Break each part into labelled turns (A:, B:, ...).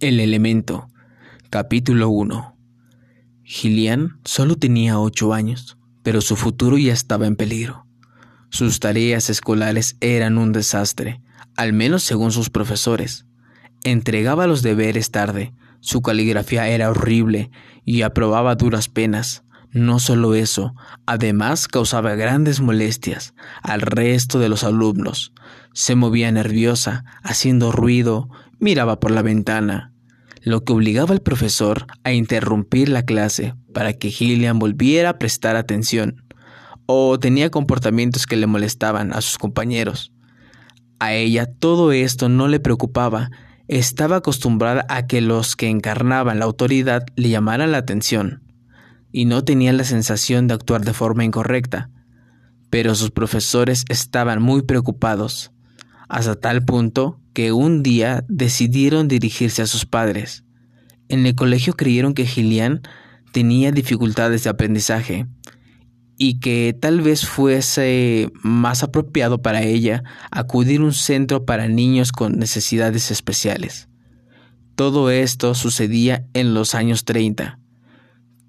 A: El elemento. Capítulo 1. Gillian solo tenía ocho años, pero su futuro ya estaba en peligro. Sus tareas escolares eran un desastre, al menos según sus profesores. Entregaba los deberes tarde, su caligrafía era horrible y aprobaba duras penas. No solo eso, además causaba grandes molestias al resto de los alumnos. Se movía nerviosa, haciendo ruido, miraba por la ventana, lo que obligaba al profesor a interrumpir la clase para que Gillian volviera a prestar atención, o tenía comportamientos que le molestaban a sus compañeros. A ella todo esto no le preocupaba, estaba acostumbrada a que los que encarnaban la autoridad le llamaran la atención, y no tenía la sensación de actuar de forma incorrecta. Pero sus profesores estaban muy preocupados, hasta tal punto que un día decidieron dirigirse a sus padres. En el colegio creyeron que Gillian tenía dificultades de aprendizaje y que tal vez fuese más apropiado para ella acudir a un centro para niños con necesidades especiales. Todo esto sucedía en los años 30.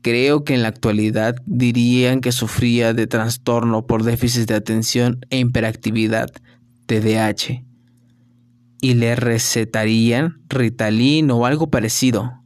A: Creo que en la actualidad dirían que sufría de trastorno por déficit de atención e hiperactividad, TDAH y le recetarían Ritalin o algo parecido.